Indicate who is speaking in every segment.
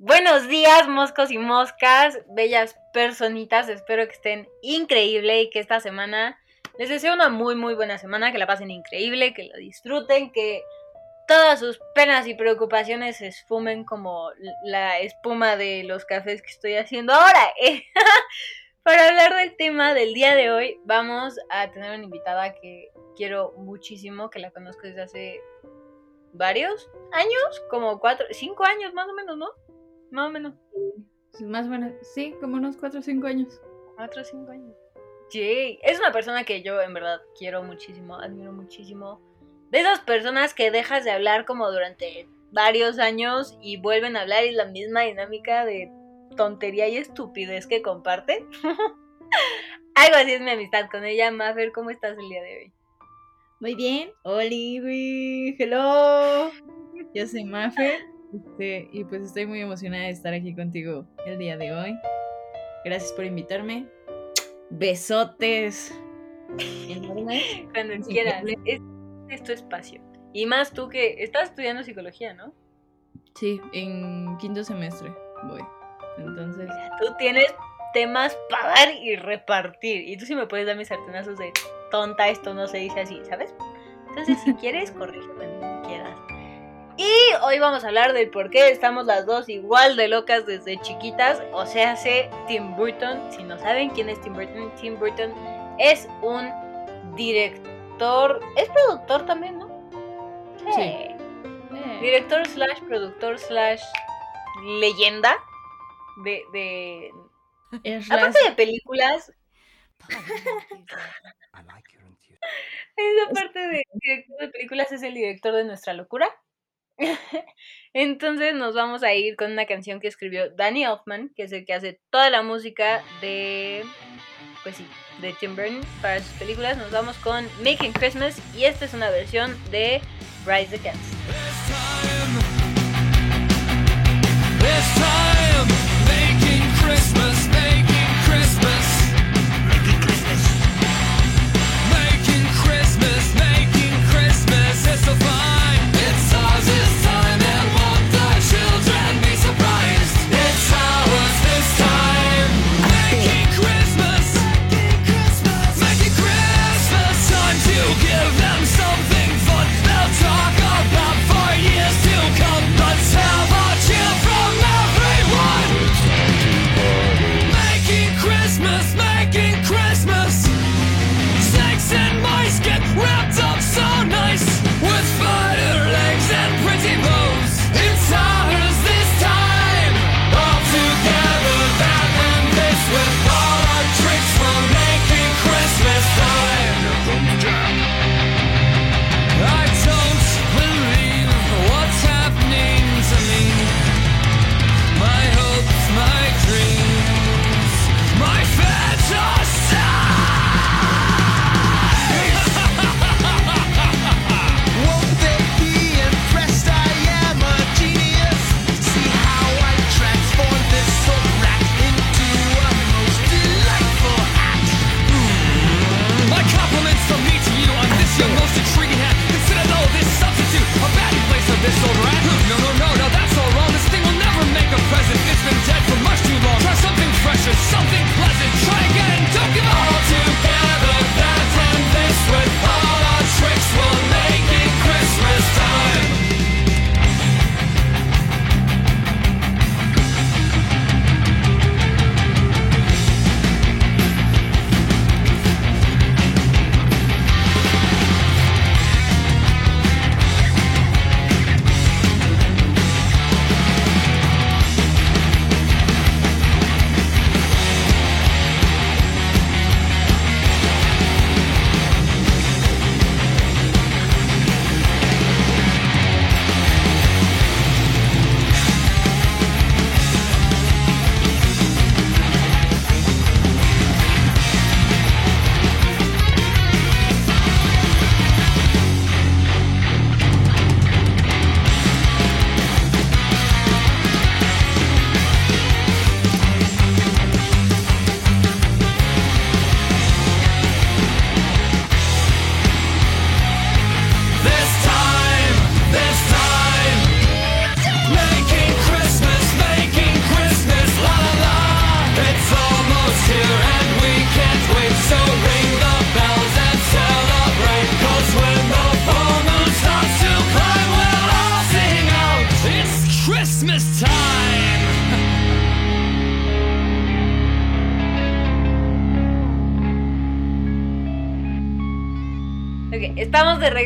Speaker 1: Buenos días, moscos y moscas, bellas personitas. Espero que estén increíble y que esta semana les deseo una muy, muy buena semana, que la pasen increíble, que la disfruten, que todas sus penas y preocupaciones se esfumen como la espuma de los cafés que estoy haciendo ahora. Para hablar del tema del día de hoy, vamos a tener una invitada que quiero muchísimo, que la conozco desde hace varios años, como cuatro, cinco años más o menos, ¿no? Más o menos.
Speaker 2: Más o menos, sí, como unos cuatro o cinco años.
Speaker 1: Cuatro o cinco años. Jay, es una persona que yo en verdad quiero muchísimo, admiro muchísimo. De esas personas que dejas de hablar como durante varios años y vuelven a hablar y la misma dinámica de tontería y estupidez que comparten. Algo así es mi amistad con ella. Maffer, ¿cómo estás el día de hoy?
Speaker 2: Muy bien. Oli, hello. Yo soy Maffer. Este, y pues estoy muy emocionada de estar aquí contigo el día de hoy. Gracias por invitarme. Besotes.
Speaker 1: Cuando quieras. Es, es, tu espacio. Y más tú que estás estudiando psicología, ¿no?
Speaker 2: Sí, en quinto semestre voy. Entonces.
Speaker 1: Tú tienes temas para dar y repartir. Y tú sí me puedes dar mis sartenazos de tonta, esto no se dice así, ¿sabes? Entonces, si quieres, corrígeme hoy vamos a hablar del por qué estamos las dos igual de locas desde chiquitas. O sea, hace Tim Burton. Si no saben quién es Tim Burton, Tim Burton es un director. Es productor también, ¿no?
Speaker 2: Sí.
Speaker 1: Director slash productor slash leyenda de. de... Aparte de películas. Esa parte de director de películas es el director de Nuestra Locura. Entonces nos vamos a ir con una canción que escribió Danny Elfman, que es el que hace toda la música de, pues sí, de Tim Burton para sus películas. Nos vamos con Making Christmas y esta es una versión de Rise Against. Fun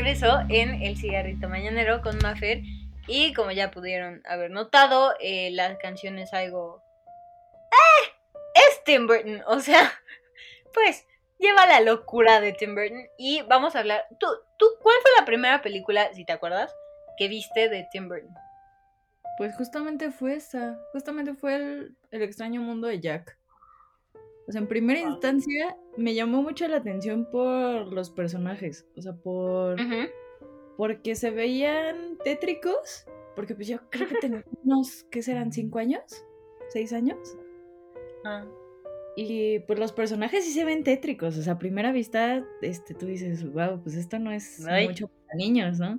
Speaker 1: en El Cigarrito Mañanero con Maffer. Y como ya pudieron haber notado, eh, la canción es algo. ¡Eh! Es Tim Burton. O sea, pues lleva la locura de Tim Burton. Y vamos a hablar. ¿Tú, tú cuál fue la primera película, si te acuerdas, que viste de Tim Burton?
Speaker 2: Pues justamente fue esa. Justamente fue el, el extraño mundo de Jack. O sea, en primera instancia me llamó mucho la atención por los personajes. O sea, por. Porque se veían tétricos. Porque pues yo creo que tenía unos, ¿qué serán? ¿Cinco años? ¿Seis años?
Speaker 1: Ah.
Speaker 2: Y pues los personajes sí se ven tétricos. O sea, a primera vista, este, tú dices, wow, pues esto no es
Speaker 1: Ay.
Speaker 2: mucho para niños, ¿no?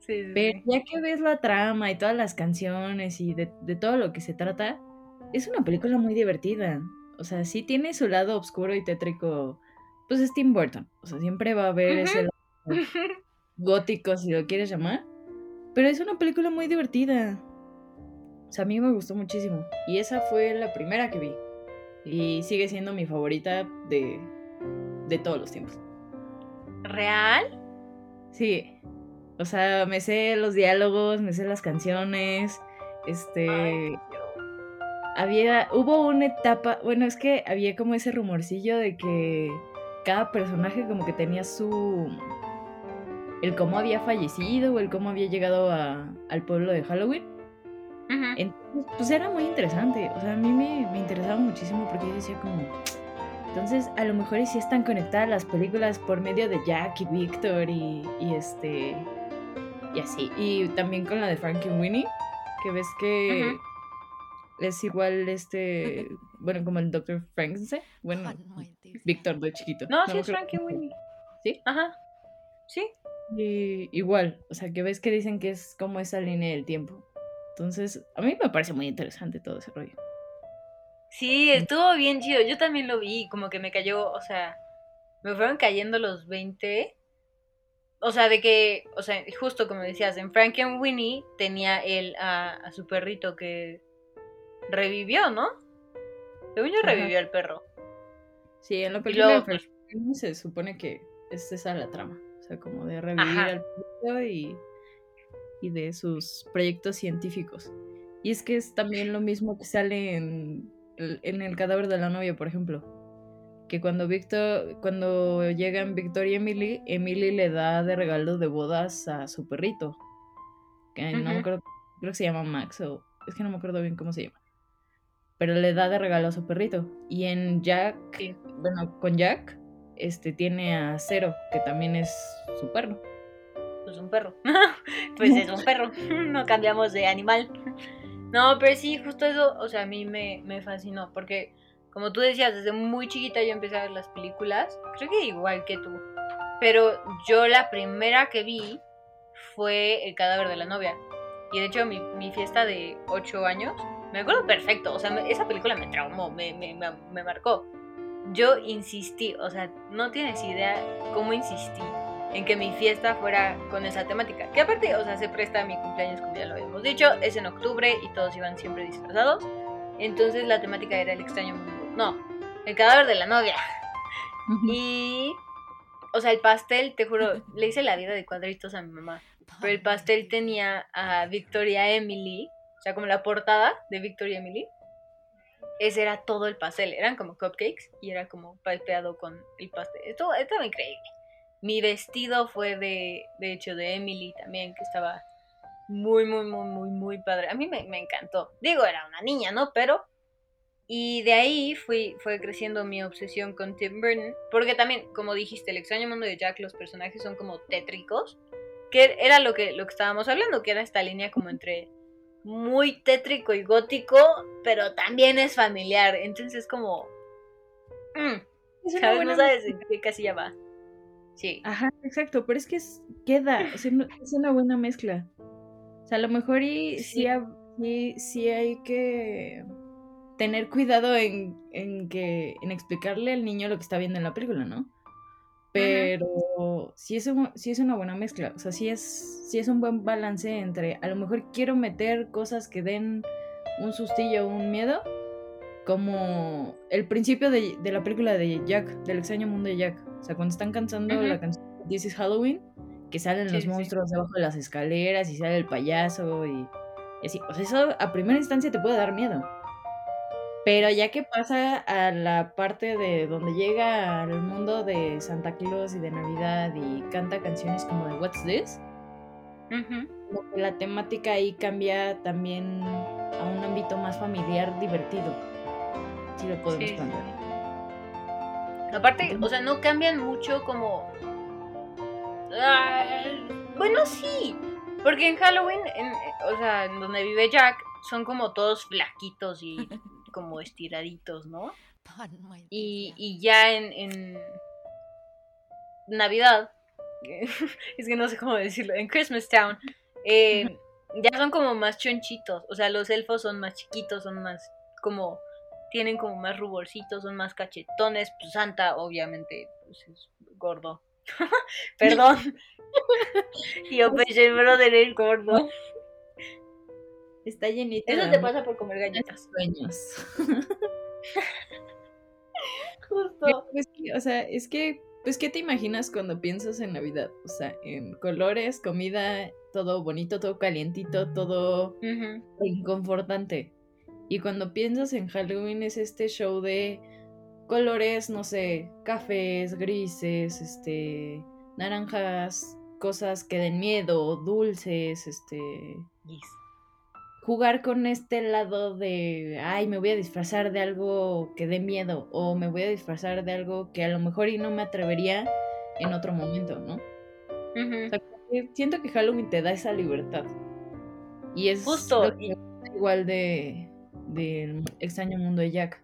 Speaker 1: Sí, sí,
Speaker 2: Pero ya que ves la trama y todas las canciones y de, de todo lo que se trata, es una película muy divertida. O sea, sí tiene su lado oscuro y tétrico. Pues es Tim Burton. O sea, siempre va a haber ese lado gótico, si lo quieres llamar. Pero es una película muy divertida. O sea, a mí me gustó muchísimo. Y esa fue la primera que vi. Y sigue siendo mi favorita de, de todos los tiempos.
Speaker 1: ¿Real?
Speaker 2: Sí. O sea, me sé los diálogos, me sé las canciones. Este.
Speaker 1: Ay,
Speaker 2: había. Hubo una etapa. Bueno, es que había como ese rumorcillo de que cada personaje como que tenía su. El cómo había fallecido o el cómo había llegado a- al pueblo de Halloween.
Speaker 1: Ujú.
Speaker 2: Entonces, pues era muy interesante. O sea, a mí me, me interesaba muchísimo porque yo decía como... Entonces, a lo mejor y sí están conectadas las películas por medio de Jack y Victor y, y este... Y así. Y también con la de Frankie Winnie, que ves que es igual este... Bueno, como el Dr. Frankenstein. Bueno, Víctor de chiquito.
Speaker 1: No, sí es Frankie. Winnie.
Speaker 2: ¿Sí?
Speaker 1: Ajá. Sí.
Speaker 2: Y igual, o sea, que ves que dicen que es como esa línea del tiempo. Entonces, a mí me parece muy interesante todo ese rollo.
Speaker 1: Sí, estuvo bien chido. Yo también lo vi, como que me cayó, o sea, me fueron cayendo los 20. O sea, de que, o sea, justo como decías, en Frankenweenie tenía él a, a su perrito que revivió, ¿no? Según yo revivió al perro.
Speaker 2: Sí, en la película
Speaker 1: luego,
Speaker 2: se supone que es esa la trama. O sea, como de revivir
Speaker 1: Ajá.
Speaker 2: al perrito y, y de sus proyectos científicos. Y es que es también lo mismo que sale en, el- en el cadáver de la novia, por ejemplo. Que cuando Víctor, cuando llegan Victor y Emily, Emily le da de regalo de bodas a su perrito. Que no me
Speaker 1: Ujú.
Speaker 2: acuerdo, creo que se llama Max o es que no me acuerdo bien cómo se llama. Pero le da de regalo a su perrito. Y en Jack,
Speaker 1: Sí.
Speaker 2: bueno, con Jack, este tiene a Cero, que también es su perro.
Speaker 1: pues un perro. pues es un perro. no cambiamos de animal. No, pero sí, justo eso, o sea, a mí me, me fascinó. Porque, como tú decías, desde muy chiquita yo empecé a ver las películas. Creo que igual que tú. Pero yo la primera que vi fue El cadáver de la novia. Y de hecho, mi, mi fiesta de 8 años, me acuerdo perfecto. O sea, me- esa película me traumó, me, me, me, marcó. Yo insistí, o sea, no tienes idea cómo insistí en que mi fiesta fuera con esa temática. Que aparte, o sea, se presta a mi cumpleaños, como ya lo habíamos dicho, es en octubre y todos iban siempre disfrazados. Entonces la temática era el extraño mundo. No, el cadáver de la novia. Y, o sea, el pastel, te juro, le hice la vida de cuadritos a mi mamá. Pero el pastel tenía a Victoria Emily, sea, como la portada de Victoria Emily. Ese era todo el pastel, eran como cupcakes y era como pipeado con el pastel. Esto estaba increíble. Mi vestido fue de, de hecho, de Emily también, que estaba muy, muy, muy, muy, muy padre. A mí me, me encantó. Digo, era una niña, ¿no? Pero... Y de ahí fui, fue creciendo mi obsesión con Tim Burton. Porque también, como dijiste, el extraño mundo de Jack, los personajes son como tétricos. Que era lo que, lo que estábamos hablando, que era esta línea como entre muy tétrico y gótico, pero también es familiar. Entonces como... mm,
Speaker 2: Es una
Speaker 1: ¿Sabes?
Speaker 2: buena
Speaker 1: No sabes en qué casilla va. Sí.
Speaker 2: Ajá, exacto, pero es que es- queda, o sea, no- es una buena mezcla. O sea, a lo mejor y sí,
Speaker 1: Sí.
Speaker 2: ha- sí- sí hay que tener cuidado en, en que en explicarle al niño lo que está viendo en la película, ¿no? Pero sí, es un- sí es una buena mezcla, o sea, sí es, sí es un buen balance entre a lo mejor quiero meter cosas que den un sustillo o un miedo, como el principio de, de la película de Jack, del extraño mundo de Jack, o sea, cuando están cantando la canción This is Halloween, que salen
Speaker 1: Sí,
Speaker 2: los
Speaker 1: sí, sí.
Speaker 2: monstruos debajo de las escaleras y sale el payaso y, y así, o sea, eso a primera instancia te puede dar miedo. Pero ya que pasa a la parte de donde llega al mundo de Santa Claus y de Navidad y canta canciones como de What's This, la temática ahí cambia también a un ámbito más familiar divertido. Si lo podemos
Speaker 1: Sí,
Speaker 2: plantear.
Speaker 1: Aparte, o sea, no cambian mucho como... Ay, bueno, sí. Porque en Halloween, en- o sea, en donde vive Jack, son como todos flaquitos y como estiraditos, ¿no? Y, y ya en, en Navidad, es que no sé cómo decirlo, en Christmas Town, eh, ya son como más chonchitos. O sea, los elfos son más chiquitos, son más como, tienen como más ruborcitos, son más cachetones. Pues Santa, obviamente, pues es gordo. Perdón. Yo pensé, brother, el gordo.
Speaker 2: Está llenita
Speaker 1: Eso te pasa por comer galletas.
Speaker 2: sueños.
Speaker 1: Justo.
Speaker 2: Pues o sea, es que, pues, ¿qué te imaginas cuando piensas en Navidad? O sea, en colores, comida, todo bonito, todo calientito, todo inconfortante. Y cuando piensas en Halloween es este show de colores, no sé, cafés, grises, este, naranjas, cosas que den miedo, dulces, este,
Speaker 1: Yes.
Speaker 2: Jugar con este lado de, ay, me voy a disfrazar de algo que dé miedo o me voy a disfrazar de algo que a lo mejor y no me atrevería en otro momento, ¿no? O sea, siento que Halloween te da esa libertad. Y es
Speaker 1: Justo,
Speaker 2: igual de del extraño mundo de Jack.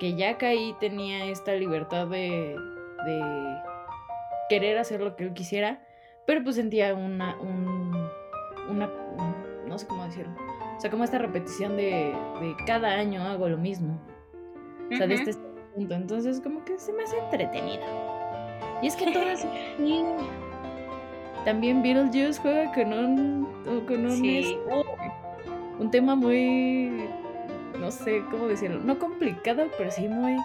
Speaker 2: Que Jack ahí tenía esta libertad de, de querer hacer lo que él quisiera, pero pues sentía una, un, una, un- no sé cómo decirlo. O sea, como esta repetición de, de cada año hago lo mismo. O sea, de
Speaker 1: Ujú.
Speaker 2: este punto. Entonces, como que se me hace entretenido. Y es que todas. También Beetlejuice juega con un. Con un,
Speaker 1: Sí.
Speaker 2: este, un tema muy. No sé cómo decirlo. No complicado, pero sí muy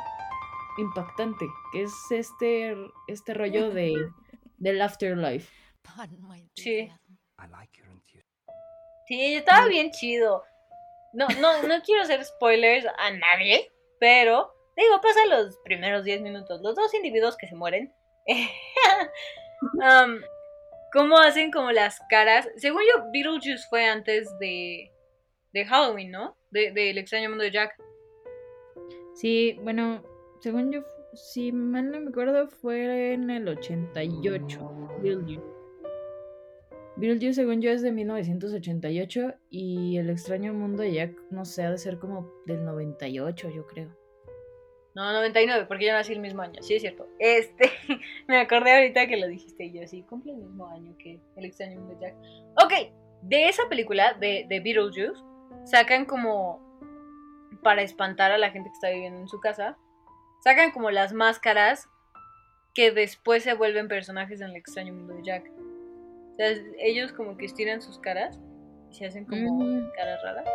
Speaker 2: impactante. Que es este, este rollo de, del afterlife.
Speaker 1: Sí.
Speaker 3: I like your.
Speaker 1: Sí, estaba bien chido. No, no, no quiero hacer spoilers a nadie, pero digo, pasa los primeros 10 minutos. Los dos individuos que se mueren. um, ¿Cómo hacen como las caras? Según yo, Beetlejuice fue antes de, de Halloween, ¿no? De- Del extraño mundo de Jack.
Speaker 2: Sí, bueno, según yo, si mal no me acuerdo, fue en el 88. Beetlejuice. Beetlejuice, según yo, es de 1988 y El extraño mundo de Jack, no sé, ha de ser como del 98, yo creo.
Speaker 1: No, 99, porque yo nací el mismo año. Sí, es cierto. Este, me acordé ahorita que lo dijiste y yo sí, cumple el mismo año que El extraño mundo de Jack. Ok, de esa película, de, de Beetlejuice, sacan como, para espantar a la gente que está viviendo en su casa, sacan como las máscaras que después se vuelven personajes en El extraño mundo de Jack. Ellos como que estiran sus caras y se hacen como
Speaker 2: Mm.
Speaker 1: caras raras.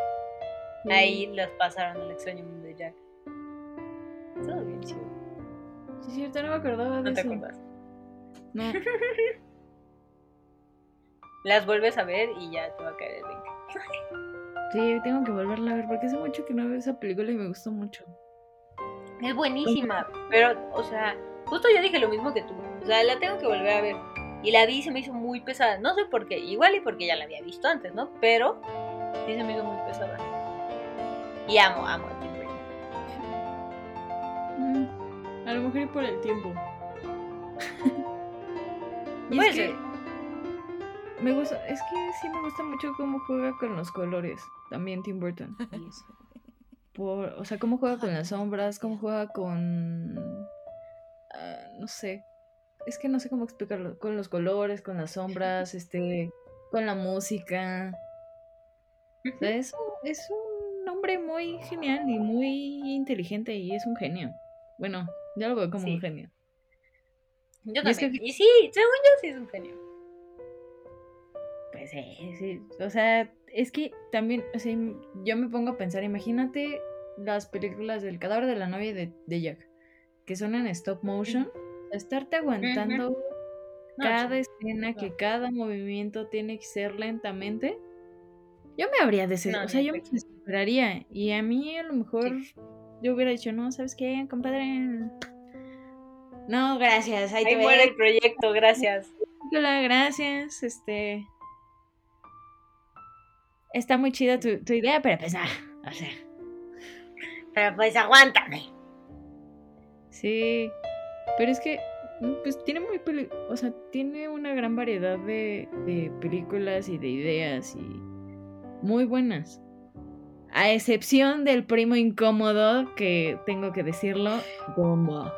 Speaker 1: Ahí las pasaron al extraño mundo de Jack. Todo bien chido.
Speaker 2: Sí, es cierto, no me acordaba de
Speaker 1: No te
Speaker 2: eso.
Speaker 1: acuerdas.
Speaker 2: No.
Speaker 1: Las vuelves a ver y ya te va a caer el link.
Speaker 2: Sí, tengo que volverla a ver porque hace mucho que no veo esa película y me gustó mucho.
Speaker 1: Es buenísima, pero, o sea, justo yo dije lo mismo que tú. O sea, la tengo que volver a ver. Y la vi y se me hizo muy pesada. No sé por qué, igual y porque ya la había visto antes, ¿no? Pero sí se me hizo muy pesada. Y amo, amo a Tim Burton.
Speaker 2: Mm, a lo mejor por el tiempo. y
Speaker 1: Puede
Speaker 2: es que me gusta, es que sí me gusta mucho cómo juega con los colores, también Tim Burton. Por, o sea, cómo juega con las sombras, cómo juega con ah, no sé. Es que no sé cómo explicarlo, con los colores, con las sombras, este, con la música. O sea, es, un- es un hombre muy genial y muy inteligente y es un genio. Bueno, yo lo veo como
Speaker 1: Sí.
Speaker 2: un genio.
Speaker 1: Yo
Speaker 2: Y es
Speaker 1: también.
Speaker 2: que-
Speaker 1: Y sí, según yo sí es un genio.
Speaker 2: Pues sí, sí. O sea, es que también, o sea, yo me pongo a pensar, imagínate las películas del cadáver de la novia de, de Jack, que son en stop motion, estarte aguantando
Speaker 1: No,
Speaker 2: cada escena,
Speaker 1: no.
Speaker 2: que cada movimiento tiene que ser lentamente. Yo me habría desesperado, o sea, yo me
Speaker 1: de
Speaker 2: desesperaría. Y a mí a lo mejor yo hubiera dicho, no, ¿sabes qué, compadre? No, gracias, ahí,
Speaker 1: Ahí
Speaker 2: te
Speaker 1: muere el proyecto, gracias.
Speaker 2: película, gracias, este... Está muy chida tu, tu idea, pero pues nada, o sea,
Speaker 1: Pero pues aguántame.
Speaker 2: sí. Pero es que, mm, pues tiene muy peli o sea, tiene una gran variedad de, de películas y de ideas y muy buenas. A excepción del primo incómodo, que tengo que decirlo, Dumbo.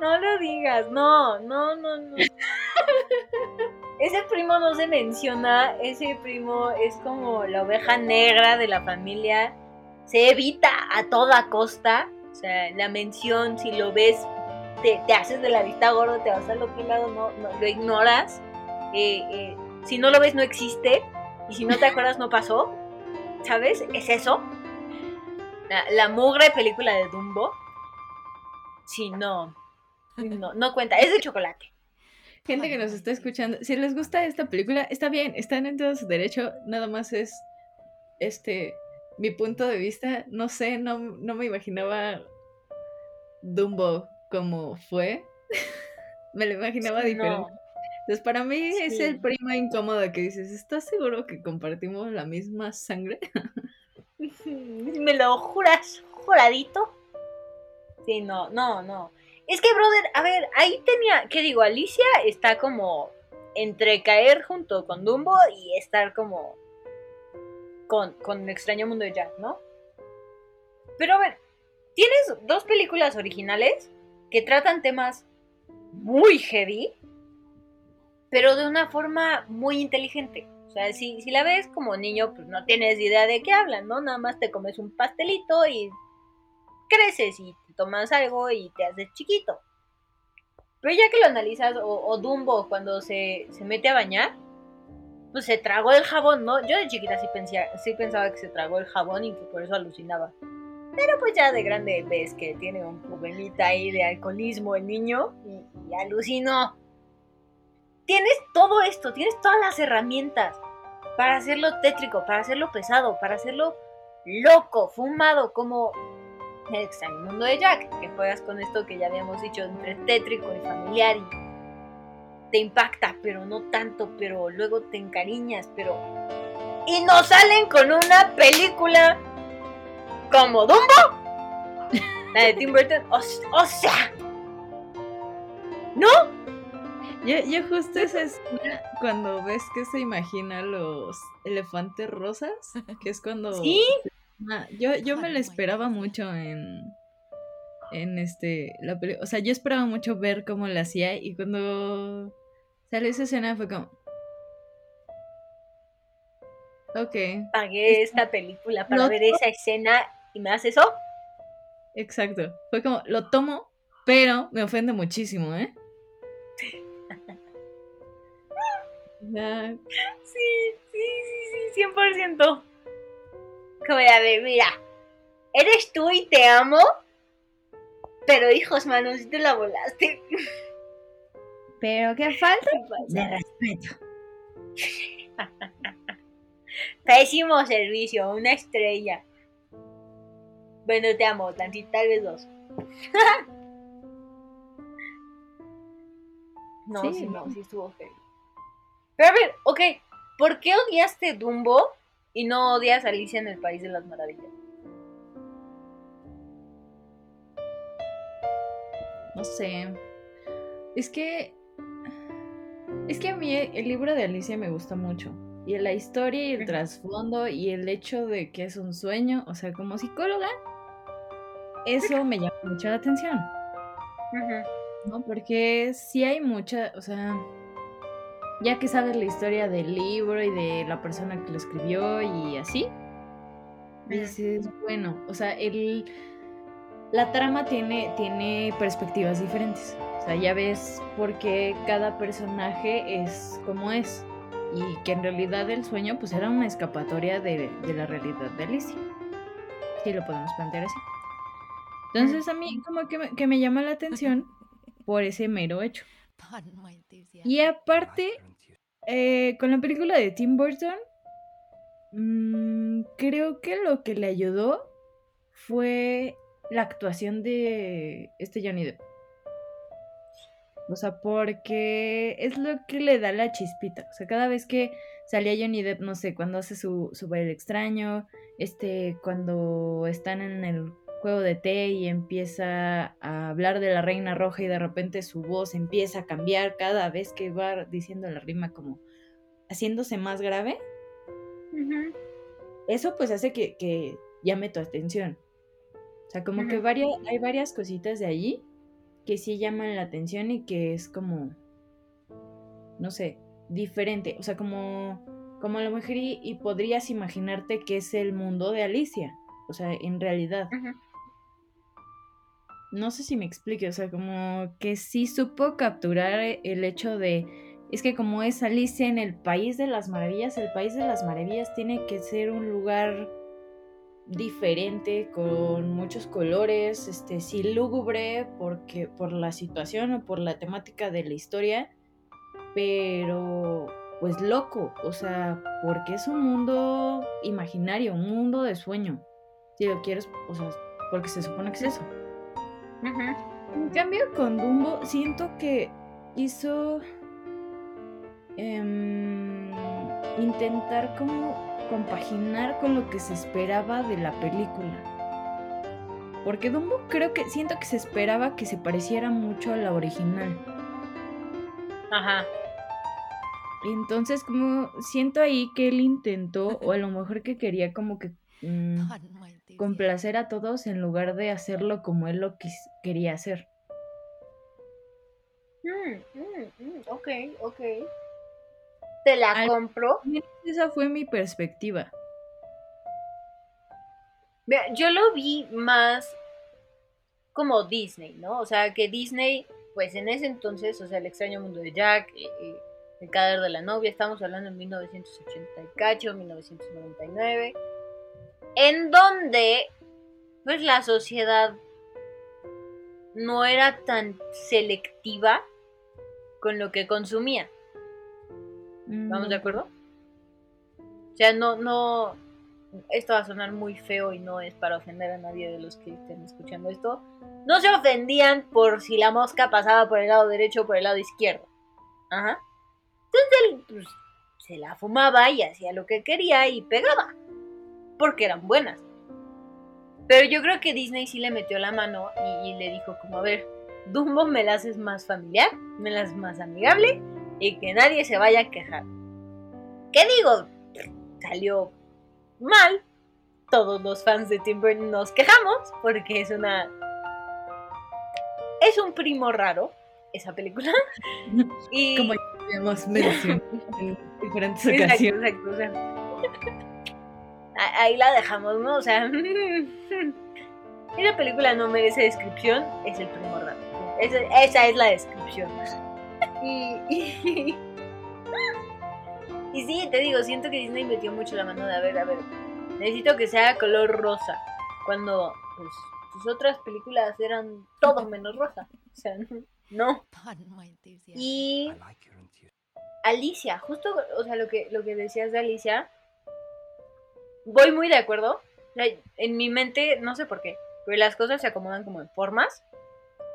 Speaker 1: No lo digas, no, no, no, no. Ese primo no se menciona, ese primo es como la oveja negra de la familia. Se evita a toda costa. O sea, la mención, si lo ves, te, haces de la vista gorda, te vas al otro lado, no, no lo ignoras. Eh, eh, si no lo ves, no existe. Y si no te acuerdas, no pasó. ¿Sabes? Es eso. La, mugre película de Dumbo. Sí, no. No, no cuenta. Es de chocolate.
Speaker 2: Gente que nos está escuchando, si les gusta esta película, está bien, están en todo su derecho, nada más es este mi punto de vista, no sé, no, no me imaginaba Dumbo como fue. me lo imaginaba
Speaker 1: Sí,
Speaker 2: diferente.
Speaker 1: no.
Speaker 2: Entonces, para mí es el primo incómodo que dices, ¿estás seguro que compartimos la misma sangre?
Speaker 1: ¿Me lo juras? ¿Juradito? Sí, no, no, no. Es que, brother, a ver, ahí tenía, ¿qué digo? Alicia está como entre caer junto con Dumbo y estar como con, con el extraño mundo de Jack, ¿no? Pero a ver, tienes dos películas originales que tratan temas muy heavy, pero de una forma muy inteligente. O sea, si, si la ves como niño, pues no tienes idea de qué hablan, ¿no? Nada más te comes un pastelito y creces y tomas algo y te haces chiquito. Pero ya que lo analizas, o, o Dumbo cuando se, se mete a bañar, pues se tragó el jabón, ¿no? Yo de chiquita sí, pensía, sí pensaba que se tragó el jabón y que por eso alucinaba. Pero pues ya de grande ves que tiene un problemita ahí de alcoholismo el niño y, y alucinó. Tienes todo esto, tienes todas las herramientas para hacerlo tétrico, para hacerlo pesado, para hacerlo loco, fumado, como el extraño mundo de Jack, que juegas con esto que ya habíamos dicho entre tétrico y familiar y te impacta, pero no tanto, pero luego te encariñas, pero... Y nos salen con una película como Dumbo, la de Tim Burton, o, o sea... ¿No?
Speaker 2: Yo, yo justo esa escena cuando ves que se imagina los elefantes rosas, que es cuando...
Speaker 1: Sí,
Speaker 2: Ah, yo, yo me la esperaba mucho en, en este, la peli- o sea, yo esperaba mucho ver cómo la hacía y cuando salió esa escena fue como, ok,
Speaker 1: pagué esta película para
Speaker 2: No,
Speaker 1: ver esa escena y me haces eso.
Speaker 2: exacto, fue como, lo tomo, pero me ofende muchísimo, ¿eh?
Speaker 1: Sí, sí, sí, sí, 100%. Como de, a ver, mira, eres tú y te amo, pero hijos, mano, si te la volaste.
Speaker 2: pero qué falta
Speaker 1: de
Speaker 2: respeto.
Speaker 1: Pésimo servicio, una estrella. Bueno, te amo, tantito, tal vez dos. no,
Speaker 2: Sí,
Speaker 1: sí, no, sí estuvo feo. Pero a ver, ok, ¿por qué odiaste Dumbo y no odias Alicia en el País de las Maravillas?
Speaker 2: No sé. Es que. Es que a mí el libro de Alicia me gusta mucho. Y la historia y el trasfondo y el hecho de que es un sueño, o sea, como psicóloga, eso me llama mucho la atención, ¿no? Porque sí hay mucha, o sea, ya que sabes la historia del libro y de la persona que lo escribió y así, dices, bueno, o sea, el, la trama tiene, tiene perspectivas diferentes. O sea, ya ves por qué cada personaje es como es. Y que en realidad el sueño pues era una escapatoria de, de la realidad de Alicia. Sí, lo podemos plantear así. Entonces a mí como que me, que me llama la atención por ese mero hecho. Y aparte, eh, con la película de Tim Burton, mm, creo que lo que le ayudó fue la actuación de este Johnny Depp. O sea, porque es lo que le da la chispita. O sea, cada vez que salía Johnny Depp, no sé, cuando hace su, su baile extraño, este, cuando están en el juego de té y empieza a hablar de la reina roja y de repente su voz empieza a cambiar cada vez que va diciendo la rima como haciéndose más grave. Eso pues hace que, llame tu atención. O sea, como que varias, hay varias cositas de allí que sí llaman la atención y que es como, no sé, diferente. O sea, como, como a lo mejor y, podrías imaginarte que es el mundo de Alicia. O sea, en realidad. No sé si me explique, o sea, como que sí supo capturar el hecho de, es que como es Alicia en el País de las Maravillas, el País de las Maravillas tiene que ser un lugar diferente, con muchos colores, este, sí lúgubre porque, por la situación o por la temática de la historia, pero pues loco, o sea, porque es un mundo imaginario, un mundo de sueño, si lo quieres, o sea, porque se supone que es eso. En cambio, con Dumbo siento que hizo em, intentar como compaginar con lo que se esperaba de la película. Porque Dumbo creo que siento que se esperaba que se pareciera mucho a la original.
Speaker 1: Ajá.
Speaker 2: Entonces como siento ahí que él intentó, o a lo mejor que quería como que mm, complacer a todos en lugar de hacerlo como él lo quería hacer.
Speaker 1: Mm, mm, ok, ok te la compro.
Speaker 2: Esa fue mi perspectiva.
Speaker 1: Yo lo vi más como Disney, ¿no? O sea, que Disney, pues en ese entonces, o sea, el extraño mundo de Jack, eh, eh, el cadáver de la novia, estamos hablando en 1988, 1999, en donde, pues la sociedad no era tan selectiva con lo que consumía. ¿Vamos de acuerdo? O sea, no, no, esto va a sonar muy feo y no es para ofender a nadie de los que estén escuchando esto. No se ofendían por si la mosca pasaba por el lado derecho o por el lado izquierdo. Ajá. Entonces él pues, se la fumaba y hacía lo que quería y pegaba. Porque eran buenas. Pero yo creo que Disney sí le metió la mano y, y le dijo como, a ver, Dumbo me la haces más familiar, me la haces más amigable y que nadie se vaya a quejar. ¿Qué digo? Salió mal. Todos los fans de Tim Burton nos quejamos porque es una... Es un primo raro esa película.
Speaker 2: y... Como ya habíamos mencionado en diferentes ocasiones.
Speaker 1: Ahí la dejamos, ¿no? O sea, esa película no merece descripción, es el primo raro. esa es la descripción. Y, y, sí, te digo, siento que Disney metió mucho la mano de, a ver, a ver, necesito que sea color rosa. Cuando pues, sus otras películas eran todo menos rosa. O sea, no. Y Alicia, justo, o sea, lo que, lo que decías de Alicia, voy muy de acuerdo. En mi mente, no sé por qué, pero las cosas se acomodan como en formas.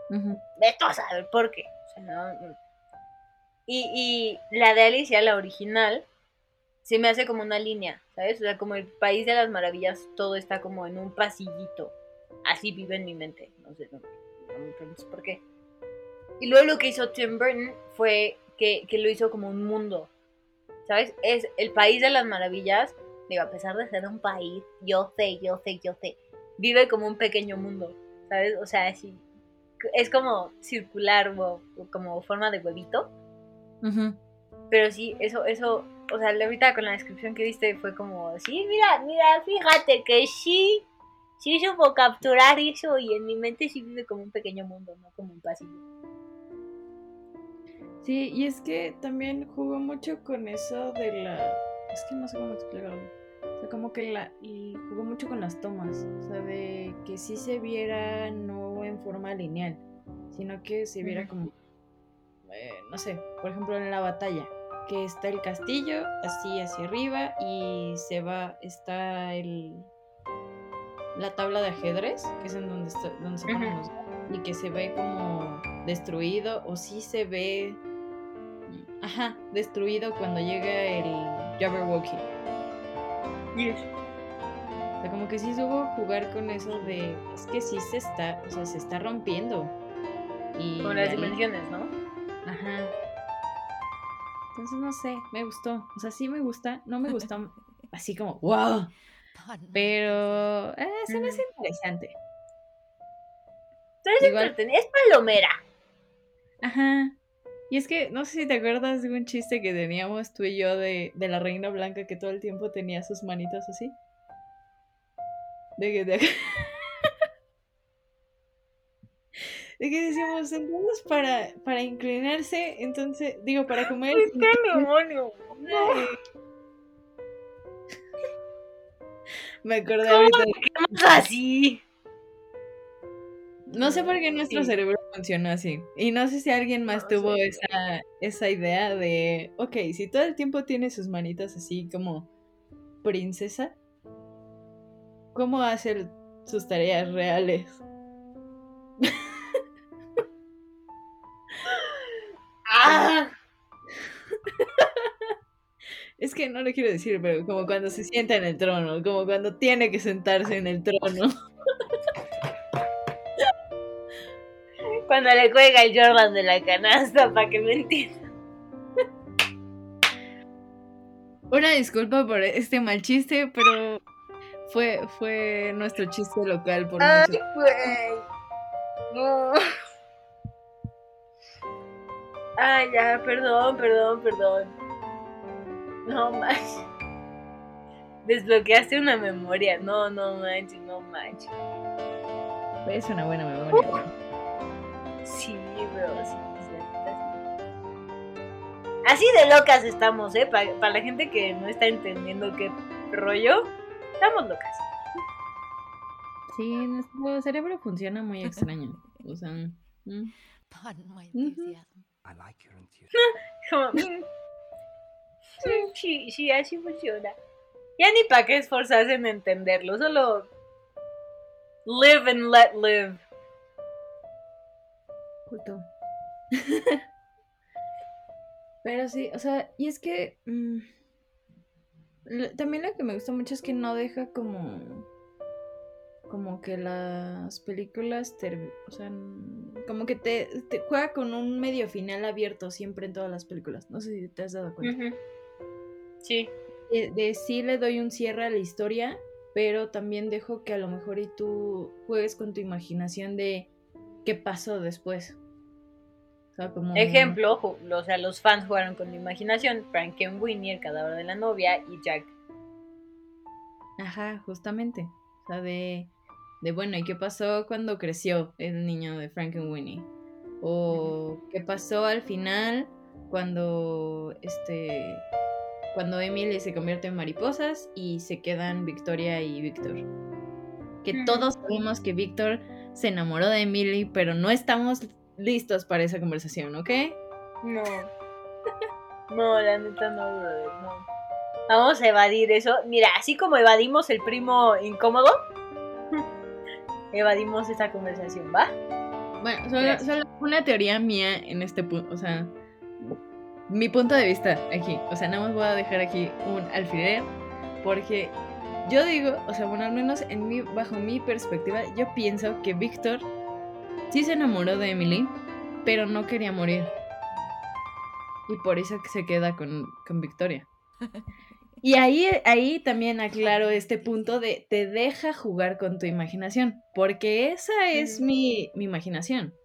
Speaker 1: De a saber por qué. O sea, no, y, la de Alicia, la original, se me hace como una línea, ¿sabes? O sea, como el País de las Maravillas, todo está como en un pasillito. Así vive en mi mente. No sé, no, me preguntes por qué. Y luego lo que hizo Tim Burton fue que, lo hizo como un mundo. ¿Sabes? Es el País de las Maravillas. Digo, a pesar de ser un país, yo sé, yo sé, yo sé. Vive como un pequeño mundo. ¿Sabes? O sea, así. Es como circular o como forma de huevito pero sí, eso, eso, o sea, ahorita con la descripción que diste fue como, sí, mira, mira, fíjate que sí, sí supo capturar eso y en mi mente sí vive como un pequeño mundo, no como un pasillo.
Speaker 2: Sí, y es que también jugó mucho con eso de la... Es que no sé cómo explicarlo. Como que la... y jugó mucho con las tomas. O sea, de que sí se viera no en forma lineal, sino que se viera como... eh, no sé, por ejemplo en la batalla, que está el castillo así hacia arriba y se va, está el... La tabla de ajedrez, que es en donde, está, donde se ponen los y que se ve como destruido o sí se ve ajá destruido cuando llega el Jabberwocky
Speaker 1: Yes.
Speaker 2: o sea como que sí supo jugar con eso de es que sí se está o sea se está rompiendo y
Speaker 1: Con las
Speaker 2: ahí-
Speaker 1: dimensiones, ¿no?
Speaker 2: ajá entonces no sé me gustó o sea sí me gusta no me gustó así como wow pero eh, se me hace interesante
Speaker 1: Pero es
Speaker 2: Igual-
Speaker 1: es palomera.
Speaker 2: Ajá. Y es que, no sé si te acuerdas de un chiste que teníamos tú y yo de, de la reina blanca que todo el tiempo tenía sus manitas así. De que, de, de que decíamos, entonces para, para inclinarse, entonces, digo, para comer.
Speaker 1: ¡Qué demonio!
Speaker 2: Me acordé ahorita. de-
Speaker 1: ¿Qué más así?
Speaker 2: No sé por qué nuestro
Speaker 1: Sí.
Speaker 2: cerebro funcionó así. Y no sé si alguien más
Speaker 1: No
Speaker 2: tuvo esa, esa idea de, ok, si todo el tiempo tiene sus manitas así como princesa, ¿cómo hace sus tareas reales?
Speaker 1: ¡Ah!
Speaker 2: Es que no lo quiero decir, pero como cuando se sienta en el trono, como cuando tiene que sentarse en el trono.
Speaker 1: Cuando le cuelga el Jordan de la canasta, para que me entiendan.
Speaker 2: Una disculpa por este mal chiste, pero fue, fue nuestro chiste local por
Speaker 1: Ay,
Speaker 2: mucho.
Speaker 1: güey. No. Ay, ya, perdón, perdón, perdón. No manches. Desbloqueaste una memoria. No, no manches, no manches.
Speaker 2: Es una buena memoria.
Speaker 1: Sí, bro, sí, sí, sí. Así de locas estamos, ¿eh? Para la gente que no está entendiendo qué rollo, estamos locas.
Speaker 2: Sí, nuestro cerebro funciona muy extraño. O sea.
Speaker 1: Como, mm, mm, sí, sí, así funciona. Ya ni para qué esforzarse en entenderlo, solo live and let live.
Speaker 2: Culto. Pero sí, o sea, y es que mm, lo- también lo que me gusta mucho es que no deja como como que las películas ter- o sea, como que te, te juega con un medio final abierto siempre en todas las películas. No sé si te has dado cuenta.
Speaker 1: Sí.
Speaker 2: de, de sí le doy un cierre a la historia, pero también dejo que a lo mejor y tú juegues con tu imaginación de qué pasó después. O sea, como...
Speaker 1: Ejemplo, o sea, los fans jugaron con mi imaginación. Frankenweenie, el cadáver de la novia, y Jack.
Speaker 2: Ajá, justamente. O sea, de, de bueno, ¿y qué pasó cuando creció el niño de Frankenweenie? O qué pasó al final cuando este cuando Emily se convierte en mariposas y se quedan Victoria y Víctor. Que todos sabemos que Víctor se enamoró de Emily, pero no estamos listos para esa conversación, ¿ok?
Speaker 1: No. No, la neta no, brother, no. Vamos a evadir eso. Mira, así como evadimos el primo incómodo, evadimos esa conversación, ¿va?
Speaker 2: Bueno, solo, solo una teoría mía en este punto, o sea, mi punto de vista aquí, o sea, nada más voy a dejar aquí un alfiler, porque yo digo, o sea, bueno, al menos en mi, bajo mi perspectiva, yo pienso que Víctor sí se enamoró de Emily, pero no quería morir. Y por eso se queda con, con Victoria. Y ahí, ahí también aclaro este punto de te deja jugar con tu imaginación, porque esa es mi, mi imaginación.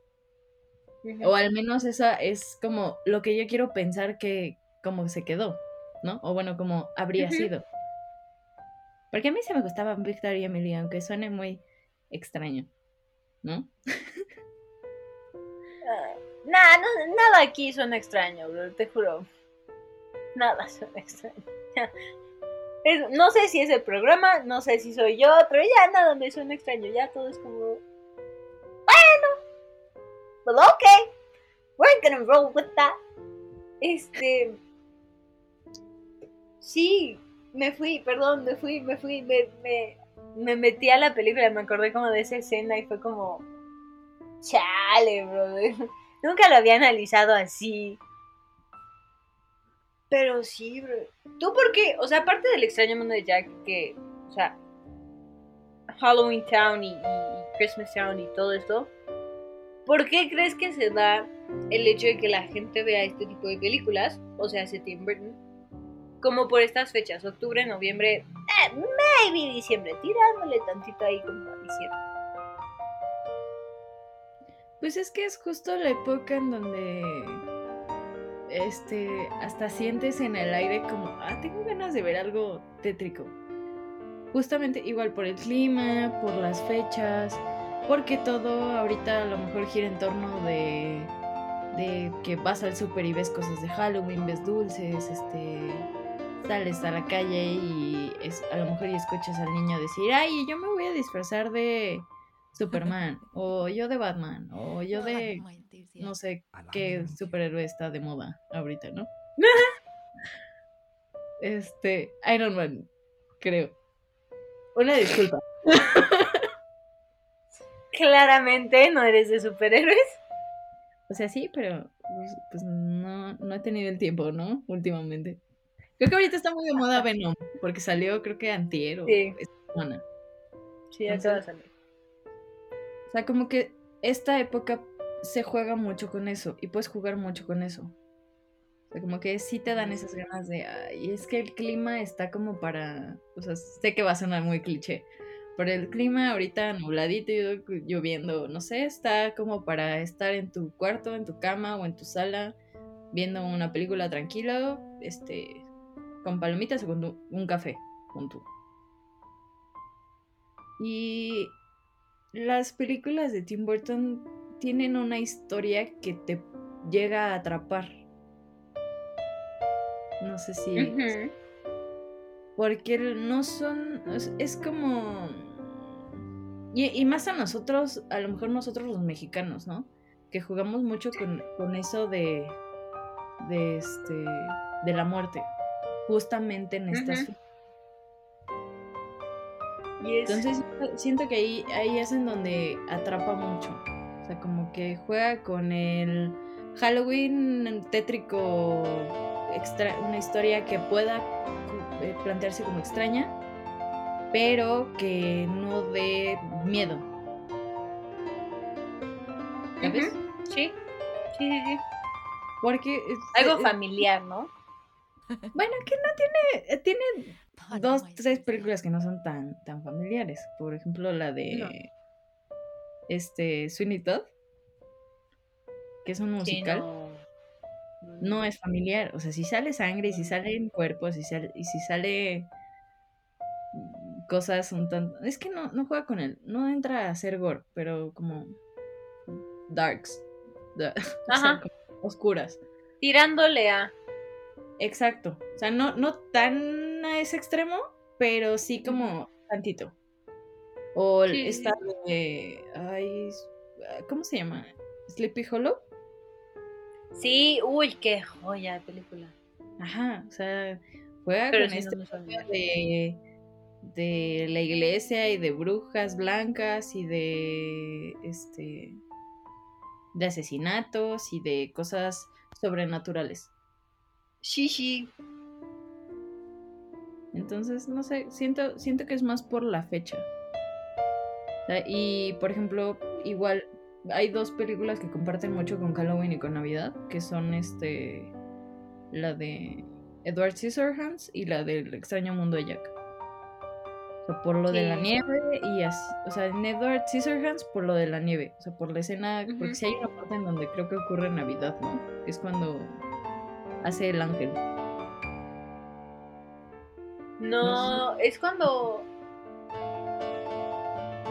Speaker 2: O al menos esa es como lo que yo quiero pensar que como se quedó, ¿no? O bueno, como habría sido. Porque a mí se me gustaban Victor y Emily, aunque suene muy extraño, ¿no?
Speaker 1: Nada, no, nada aquí suena extraño, bro, te juro. Nada suena extraño. no sé si es el programa, no sé si soy yo, pero ya nada me suena extraño. Ya todo es como. Bueno. Well, okay. We're gonna roll with that. Este. Sí, me fui, perdón, me fui, me fui, me, me, me metí a la película, me acordé como de esa escena y fue como. Chale, brother. Nunca lo había analizado así. Pero sí, bro. ¿Tú por qué? O sea, aparte del extraño mundo de Jack, que, o sea, Halloween Town y, Christmas Town y todo esto, ¿por qué crees que se da el hecho de que la gente vea este tipo de películas, o sea, ese Tim como por estas fechas, octubre, noviembre, eh, maybe diciembre, tirándole tantito ahí como a diciembre?
Speaker 2: Pues es que es justo la época en donde este, hasta sientes en el aire como, ah, tengo ganas de ver algo tétrico. Justamente igual por el clima, por las fechas, porque todo ahorita a lo mejor gira en torno de, de que vas al súper y ves cosas de Halloween, ves dulces, este, sales a la calle y es, a lo mejor y escuchas al niño decir, ay, yo me voy a disfrazar de Superman, o yo de Batman, o yo de no sé qué superhéroe está de moda ahorita, ¿no? este, Iron Man, creo. Una disculpa.
Speaker 1: Claramente no eres de superhéroes.
Speaker 2: O sea, sí, pero pues, pues no, no he tenido el tiempo, ¿no? Últimamente. Creo que ahorita está muy de moda Venom, porque salió creo que antier o
Speaker 1: sí.
Speaker 2: esta semana.
Speaker 1: Sí, ya se
Speaker 2: sea, como que esta época se juega mucho con eso y puedes jugar mucho con eso. O sea, como que sí te dan esas ganas de, ay, es que el clima está como para, o sea, sé que va a sonar muy cliché, pero el clima ahorita nubladito y lloviendo, no sé, está como para estar en tu cuarto, en tu cama o en tu sala viendo una película tranquila, este, con palomitas o con un café junto. Y las películas de Tim Burton tienen una historia que te llega a atrapar. No sé si... Porque no son... Es, como... Y, más a nosotros, a lo mejor nosotros los mexicanos, ¿no? Que jugamos mucho con, eso de... De este... De la muerte. Justamente en estas... Entonces siento que ahí, ahí es en donde atrapa mucho. O sea, como que juega con el Halloween tétrico, extra, una historia que pueda eh, plantearse como extraña, pero que no dé miedo.
Speaker 1: ¿Sabes? Sí, sí, sí, sí.
Speaker 2: Porque...
Speaker 1: Algo familiar, ¿no?
Speaker 2: Bueno, que no tiene... Eh, dos, tres películas que no son tan, tan familiares. Por ejemplo, la de este Sweeney Todd, que es un musical, no. es familiar. O sea, si sale sangre y si salen cuerpos y, y si sale cosas un tanto... Es que no, no juega con él. No entra a ser gore, pero como darks. oscuras.
Speaker 1: Tirándole a...
Speaker 2: Exacto. O sea, no, no tan a ese extremo, pero sí como tantito. O esta de. Ay, ¿Cómo se llama? ¿Sleepy Hollow?
Speaker 1: Sí, uy, qué joya de película.
Speaker 2: Ajá, o sea, juega con este de, de la iglesia y de brujas blancas y de este de asesinatos y de cosas sobrenaturales.
Speaker 1: Sí, sí.
Speaker 2: Entonces, no sé, siento, siento que es más por la fecha. y, por ejemplo, igual hay dos películas que comparten mucho con Halloween y con Navidad, que son este la de Edward Scissorhands y la del extraño mundo de Jack. O sea, por lo de la nieve y así, o sea, en Edward Scissorhands por lo de la nieve, o sea, por la escena, porque si hay una parte en donde creo que ocurre Navidad, ¿no? Es cuando hace el ángel.
Speaker 1: No, es cuando.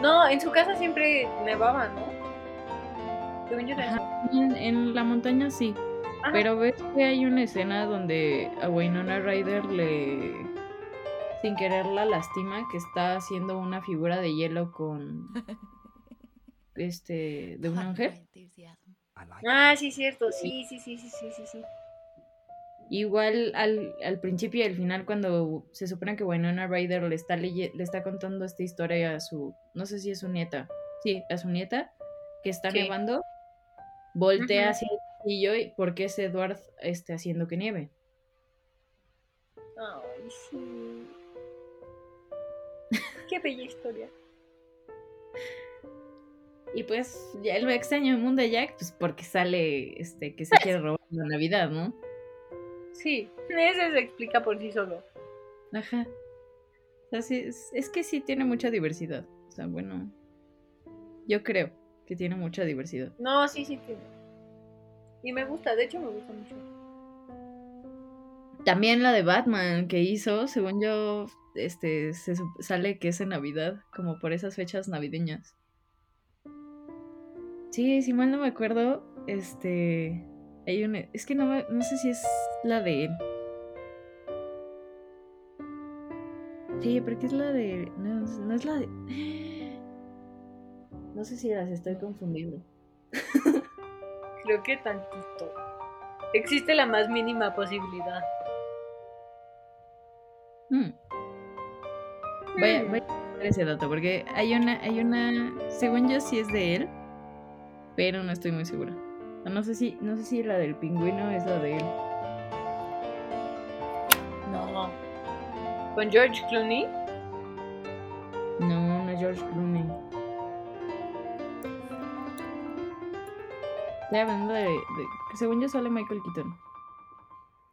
Speaker 1: No, en su casa siempre nevaba, ¿no? Según yo
Speaker 2: en, en la montaña sí.
Speaker 1: Ajá.
Speaker 2: Pero ves que hay una escena donde a Winona Ryder le. sin querer la lastima, que está haciendo una figura de hielo con. este. de un ángel.
Speaker 1: Ah, sí, cierto. Sí, sí, sí, sí, sí, sí, sí.
Speaker 2: Igual al, al principio y al final, cuando se supone que Winona Ryder le está, le está contando esta historia a su. no sé si es su nieta. Sí, a su nieta, que está
Speaker 1: Sí.
Speaker 2: nevando, voltea hacia el castillo y ¿por qué es Edward este, haciendo que nieve?
Speaker 1: Ay, sí. Qué bella historia.
Speaker 2: Y pues ya el extraño mundo de Jack, pues porque sale este que se quiere robar la Navidad, ¿no?
Speaker 1: Sí, ese se explica por sí solo.
Speaker 2: Ajá. O sea, sí, es, es que sí tiene mucha diversidad. O sea, bueno. Yo creo que tiene mucha diversidad.
Speaker 1: No, sí, sí tiene. Y me gusta, de hecho me gusta mucho.
Speaker 2: También la de Batman que hizo, según yo, este, se sale que es en Navidad, como por esas fechas navideñas. Sí, si mal no me acuerdo, este, hay una, es que no, me- no sé si es la de él. Sí, porque es la de, no, no es la de, no sé si las estoy confundiendo.
Speaker 1: Creo que tantito. Existe la más mínima posibilidad.
Speaker 2: Hmm. Voy a, voy a ese dato porque hay una, hay una, según yo sí es de él, pero no estoy muy segura. No sé si, no sé si la del pingüino es la de él.
Speaker 1: No. ¿Con George Clooney?
Speaker 2: No, no es George Clooney. Estoy hablando de, según yo sale Michael Keaton.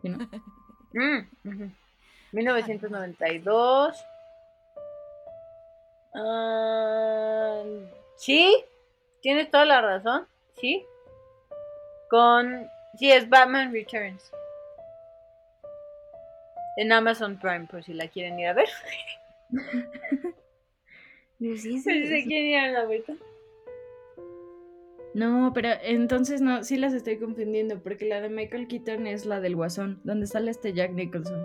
Speaker 2: ¿Sí, no?
Speaker 1: Mm, ujú. 1992. Ah, sí, tienes toda la razón. Sí. Con. Sí, es Batman Returns. En Amazon Prime, por si la quieren ir a ver.
Speaker 2: Sí, sí,
Speaker 1: Si se quieren ir a ver.
Speaker 2: No, pero entonces no, sí las estoy confundiendo, porque la de Michael Keaton es la del Guasón, donde sale este Jack Nicholson.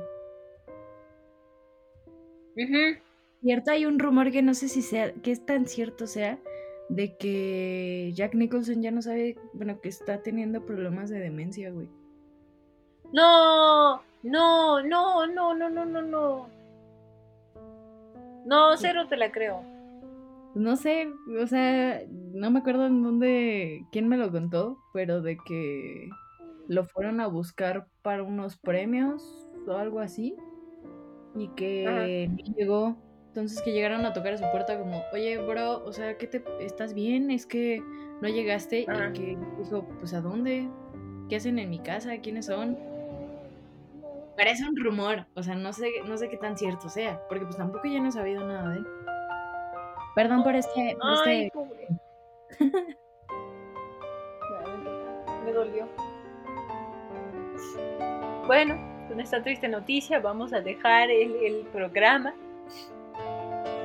Speaker 1: Ujú.
Speaker 2: Cierto, hay un rumor que no sé si sea, que es tan cierto sea, de que Jack Nicholson ya no sabe, bueno, que está teniendo problemas de demencia, güey.
Speaker 1: No, no, no, no, no, no, no, no. No, cero te la creo.
Speaker 2: No sé, o sea, no me acuerdo en dónde, quién me lo contó, pero de que lo fueron a buscar para unos premios o algo así, y que no llegó. Entonces que llegaron a tocar a su puerta como, oye, bro, o sea, ¿qué te, estás bien? Es que no llegaste
Speaker 1: Ajá.
Speaker 2: y que dijo, pues ¿a dónde? ¿Qué hacen en mi casa? ¿Quiénes son? Parece un rumor, o sea, no sé, no sé qué tan cierto sea, porque pues tampoco ya no he sabido nada de él. Perdón por este, por
Speaker 1: Ay,
Speaker 2: este
Speaker 1: pobre. Me dolió. Bueno, con esta triste noticia vamos a dejar el, el programa.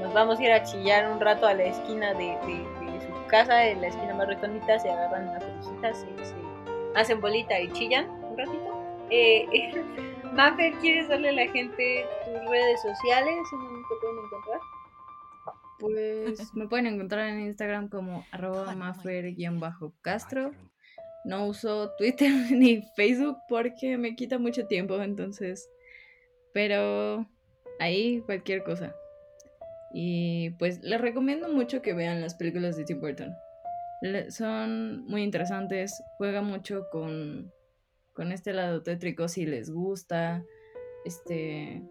Speaker 1: Nos vamos a ir a chillar un rato a la esquina de, de- de su casa, en la esquina más recóndita, se agarran una cobijita, se, se hacen bolita y chillan un ratito. Eh, Maffer, ¿quieres darle a la gente tus redes sociales en donde te pueden encontrar?
Speaker 2: Pues me pueden encontrar en Instagram como arroba mafer-castro. No uso Twitter ni Facebook porque me quita mucho tiempo, entonces. Pero ahí cualquier cosa. Y pues les recomiendo mucho que vean las películas de Tim Burton. Son muy interesantes. Juega mucho con, con este lado tétrico si les gusta. Este.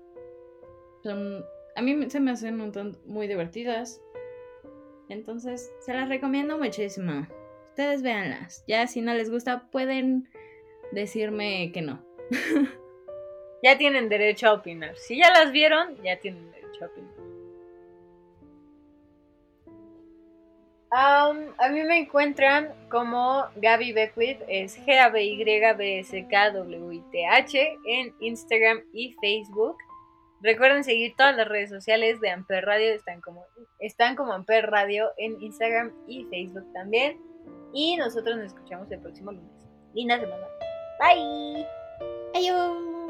Speaker 2: Son. A mí se me hacen un tanto muy divertidas. Entonces, se las recomiendo muchísimo. Ustedes véanlas. Ya si no les gusta, pueden decirme que no.
Speaker 1: Ya tienen derecho a opinar. Si ya las vieron, ya tienen derecho a opinar. A mí me encuentran como Gaby Beckwith, es g a b y b s k w i t h en Instagram y Facebook. Recuerden seguir todas las redes sociales de Amper Radio, están como, están como Amper Radio en Instagram y Facebook también. Y nosotros nos escuchamos el próximo lunes. Linda semana. Bye.
Speaker 2: Adiós.